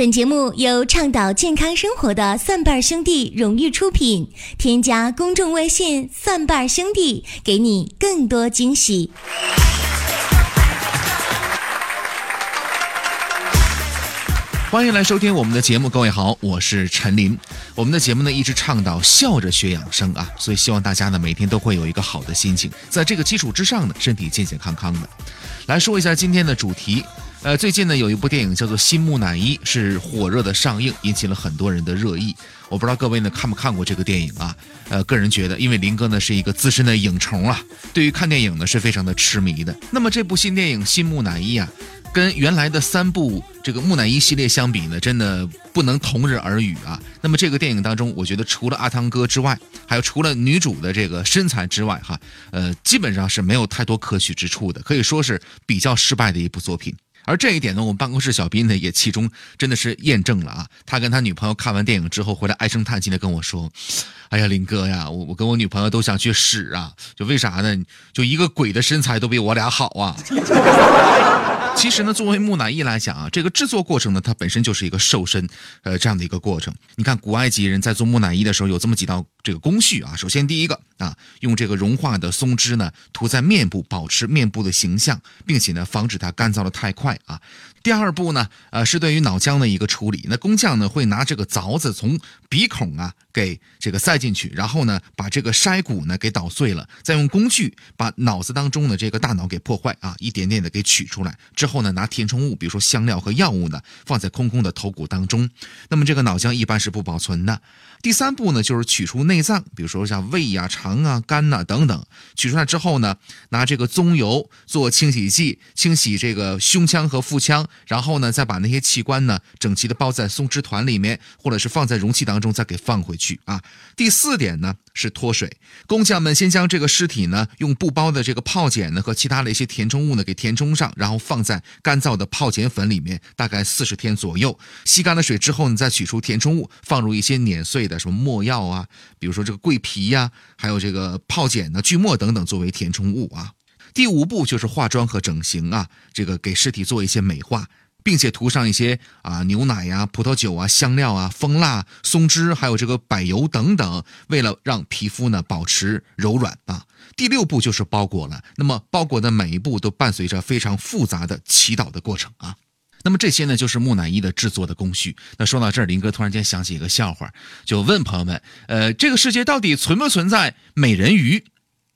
本节目由倡导健康生活的蒜瓣兄弟荣誉出品。添加公众微信“蒜瓣兄弟”，给你更多惊喜。欢迎来收听我们的节目，各位好，我是陈林。我们的节目呢一直倡导笑着学养生啊，所以希望大家呢每天都会有一个好的心情，在这个基础之上呢，身体健健康康的。来说一下今天的主题，呃，最近呢有一部电影叫做《新木乃伊》，是火热的上映，引起了很多人的热议。我不知道各位呢看没看过这个电影啊？呃，个人觉得，因为林哥呢是一个资深的影虫啊，对于看电影呢是非常的痴迷的。那么这部新电影《新木乃伊》啊。跟原来的三部这个木乃伊系列相比呢，真的不能同日而语啊。那么这个电影当中，我觉得除了阿汤哥之外，还有除了女主的这个身材之外，哈，呃，基本上是没有太多可取之处的，可以说是比较失败的一部作品。而这一点呢，我们办公室小斌呢也其中真的是验证了啊。他跟他女朋友看完电影之后回来唉声叹气的跟我说：“哎呀，林哥呀，我我跟我女朋友都想去屎啊！就为啥呢？就一个鬼的身材都比我俩好啊！” 其实呢，作为木乃伊来讲啊，这个制作过程呢，它本身就是一个瘦身，呃，这样的一个过程。你看，古埃及人在做木乃伊的时候有这么几道这个工序啊。首先，第一个啊，用这个融化的松脂呢涂在面部，保持面部的形象，并且呢防止它干燥的太快啊。第二步呢，呃，是对于脑浆的一个处理。那工匠呢会拿这个凿子从鼻孔啊给这个塞进去，然后呢把这个筛骨呢给捣碎了，再用工具把脑子当中的这个大脑给破坏啊，一点点的给取出来。之后呢拿填充物，比如说香料和药物呢放在空空的头骨当中。那么这个脑浆一般是不保存的。第三步呢就是取出内脏，比如说像胃呀、肠啊、肝呐等等。取出来之后呢，拿这个棕油做清洗剂，清洗这个胸腔和腹腔。然后呢，再把那些器官呢整齐的包在松脂团里面，或者是放在容器当中，再给放回去啊。第四点呢是脱水，工匠们先将这个尸体呢用布包的这个泡碱呢和其他的一些填充物呢给填充上，然后放在干燥的泡碱粉里面，大概四十天左右。吸干了水之后呢，再取出填充物，放入一些碾碎的什么墨药啊，比如说这个桂皮呀，还有这个泡碱呢、锯末等等作为填充物啊。第五步就是化妆和整形啊，这个给尸体做一些美化，并且涂上一些啊牛奶呀、葡萄酒啊、香料啊、蜂蜡、松脂，还有这个柏油等等，为了让皮肤呢保持柔软啊。第六步就是包裹了，那么包裹的每一步都伴随着非常复杂的祈祷的过程啊。那么这些呢就是木乃伊的制作的工序。那说到这儿，林哥突然间想起一个笑话，就问朋友们：呃，这个世界到底存不存在美人鱼？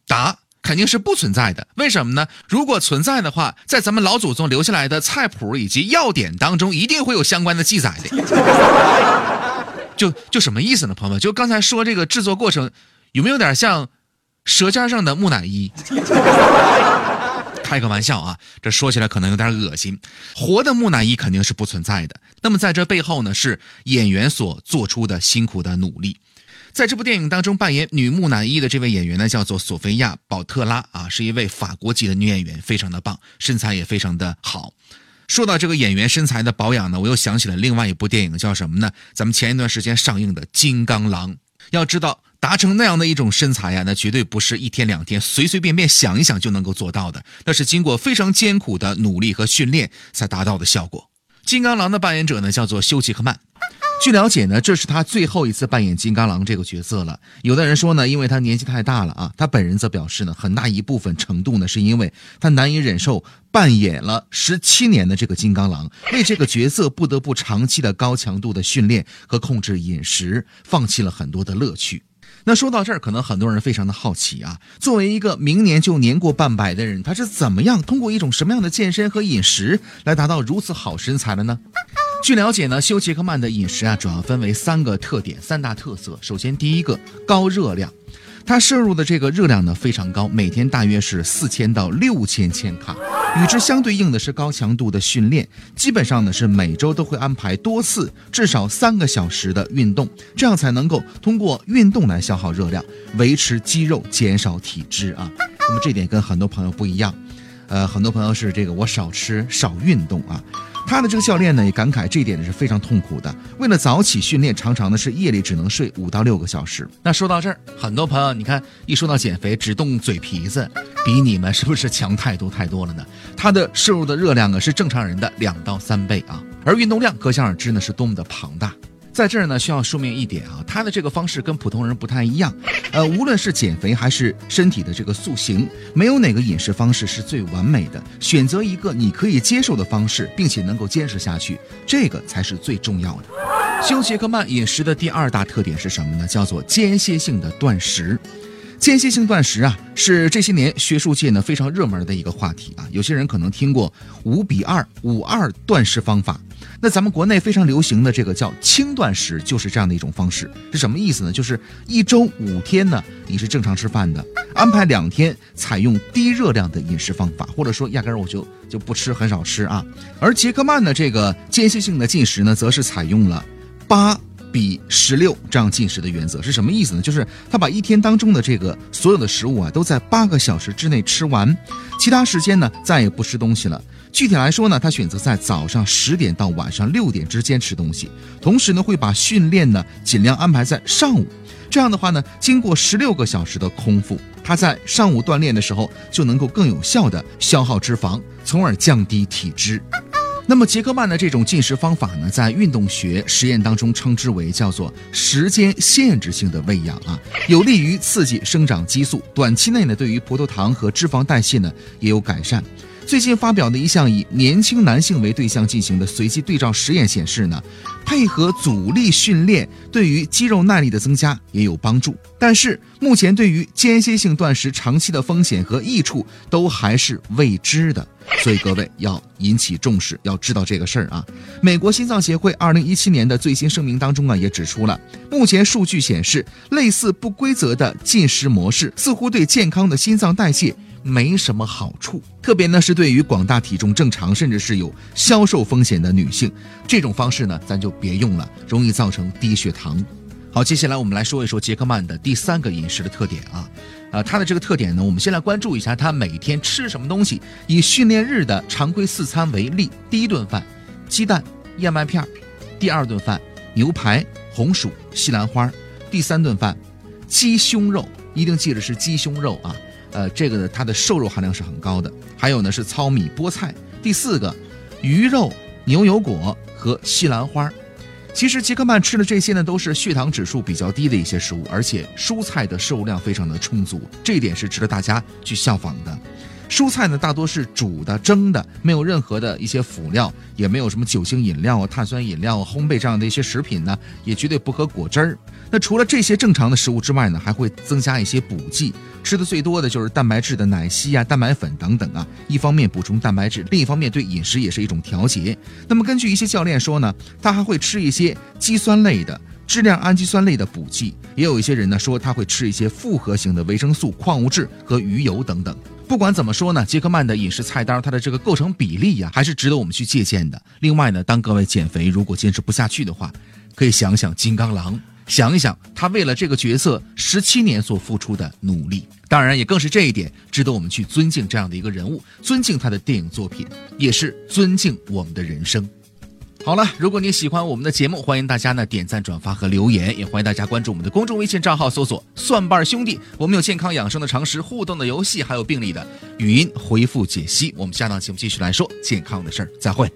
答。肯定是不存在的，为什么呢？如果存在的话，在咱们老祖宗留下来的菜谱以及药典当中，一定会有相关的记载的。就就什么意思呢，朋友们？就刚才说这个制作过程，有没有点像《舌尖上的木乃伊》？开个玩笑啊，这说起来可能有点恶心。活的木乃伊肯定是不存在的。那么在这背后呢，是演员所做出的辛苦的努力。在这部电影当中扮演女木乃伊的这位演员呢，叫做索菲亚·保特拉啊，是一位法国籍的女演员，非常的棒，身材也非常的好。说到这个演员身材的保养呢，我又想起了另外一部电影，叫什么呢？咱们前一段时间上映的《金刚狼》。要知道，达成那样的一种身材呀，那绝对不是一天两天随随便便想一想就能够做到的，那是经过非常艰苦的努力和训练才达到的效果。金刚狼的扮演者呢，叫做休·杰克曼。据了解呢，这是他最后一次扮演金刚狼这个角色了。有的人说呢，因为他年纪太大了啊。他本人则表示呢，很大一部分程度呢，是因为他难以忍受扮演了十七年的这个金刚狼，为这个角色不得不长期的高强度的训练和控制饮食，放弃了很多的乐趣。那说到这儿，可能很多人非常的好奇啊，作为一个明年就年过半百的人，他是怎么样通过一种什么样的健身和饮食来达到如此好身材的呢？据了解呢，休·杰克曼的饮食啊，主要分为三个特点、三大特色。首先，第一个高热量，他摄入的这个热量呢非常高，每天大约是四千到六千千卡。与之相对应的是高强度的训练，基本上呢是每周都会安排多次，至少三个小时的运动，这样才能够通过运动来消耗热量，维持肌肉，减少体脂啊。那么这点跟很多朋友不一样。呃，很多朋友是这个我少吃少运动啊。他的这个教练呢也感慨这一点是非常痛苦的，为了早起训练，常常呢是夜里只能睡五到六个小时。那说到这儿，很多朋友你看一说到减肥，只动嘴皮子，比你们是不是强太多太多了呢？他的摄入的热量啊是正常人的两到三倍啊，而运动量可想而知呢是多么的庞大。在这儿呢，需要说明一点啊，他的这个方式跟普通人不太一样。呃，无论是减肥还是身体的这个塑形，没有哪个饮食方式是最完美的。选择一个你可以接受的方式，并且能够坚持下去，这个才是最重要的。休杰克曼饮食的第二大特点是什么呢？叫做间歇性的断食。间歇性断食啊，是这些年学术界呢非常热门的一个话题啊。有些人可能听过五比二、五二断食方法。那咱们国内非常流行的这个叫轻断食，就是这样的一种方式，是什么意思呢？就是一周五天呢，你是正常吃饭的，安排两天采用低热量的饮食方法，或者说压根儿我就就不吃，很少吃啊。而杰克曼的这个间歇性的进食呢，则是采用了八比十六这样进食的原则，是什么意思呢？就是他把一天当中的这个所有的食物啊，都在八个小时之内吃完，其他时间呢再也不吃东西了。具体来说呢，他选择在早上十点到晚上六点之间吃东西，同时呢会把训练呢尽量安排在上午。这样的话呢，经过十六个小时的空腹，他在上午锻炼的时候就能够更有效的消耗脂肪，从而降低体脂。那么杰克曼的这种进食方法呢，在运动学实验当中称之为叫做时间限制性的喂养啊，有利于刺激生长激素，短期内呢对于葡萄糖和脂肪代谢呢也有改善。最近发表的一项以年轻男性为对象进行的随机对照实验显示呢，配合阻力训练对于肌肉耐力的增加也有帮助。但是目前对于间歇性断食长期的风险和益处都还是未知的，所以各位要引起重视，要知道这个事儿啊。美国心脏协会二零一七年的最新声明当中啊，也指出了目前数据显示，类似不规则的进食模式似乎对健康的心脏代谢。没什么好处，特别呢是对于广大体重正常甚至是有消瘦风险的女性，这种方式呢咱就别用了，容易造成低血糖。好，接下来我们来说一说杰克曼的第三个饮食的特点啊，呃，他的这个特点呢，我们先来关注一下他每天吃什么东西。以训练日的常规四餐为例，第一顿饭鸡蛋、燕麦片；第二顿饭牛排、红薯、西兰花；第三顿饭鸡胸肉，一定记得是鸡胸肉啊。呃，这个呢，它的瘦肉含量是很高的。还有呢是糙米、菠菜。第四个，鱼肉、牛油果和西兰花。其实杰克曼吃的这些呢，都是血糖指数比较低的一些食物，而且蔬菜的摄入量非常的充足，这一点是值得大家去效仿的。蔬菜呢，大多是煮的、蒸的，没有任何的一些辅料，也没有什么酒精饮料啊、碳酸饮料、烘焙这样的一些食品呢，也绝对不喝果汁儿。那除了这些正常的食物之外呢，还会增加一些补剂，吃的最多的就是蛋白质的奶昔啊、蛋白粉等等啊。一方面补充蛋白质，另一方面对饮食也是一种调节。那么根据一些教练说呢，他还会吃一些肌酸类的、质量氨基酸类的补剂。也有一些人呢说他会吃一些复合型的维生素、矿物质和鱼油等等。不管怎么说呢，杰克曼的饮食菜单，它的这个构成比例呀，还是值得我们去借鉴的。另外呢，当各位减肥如果坚持不下去的话，可以想想金刚狼，想一想他为了这个角色十七年所付出的努力。当然，也更是这一点值得我们去尊敬这样的一个人物，尊敬他的电影作品，也是尊敬我们的人生。好了，如果你喜欢我们的节目，欢迎大家呢点赞、转发和留言，也欢迎大家关注我们的公众微信账号，搜索“蒜瓣兄弟”。我们有健康养生的常识、互动的游戏，还有病例的语音回复解析。我们下档节目继续来说健康的事儿，再会。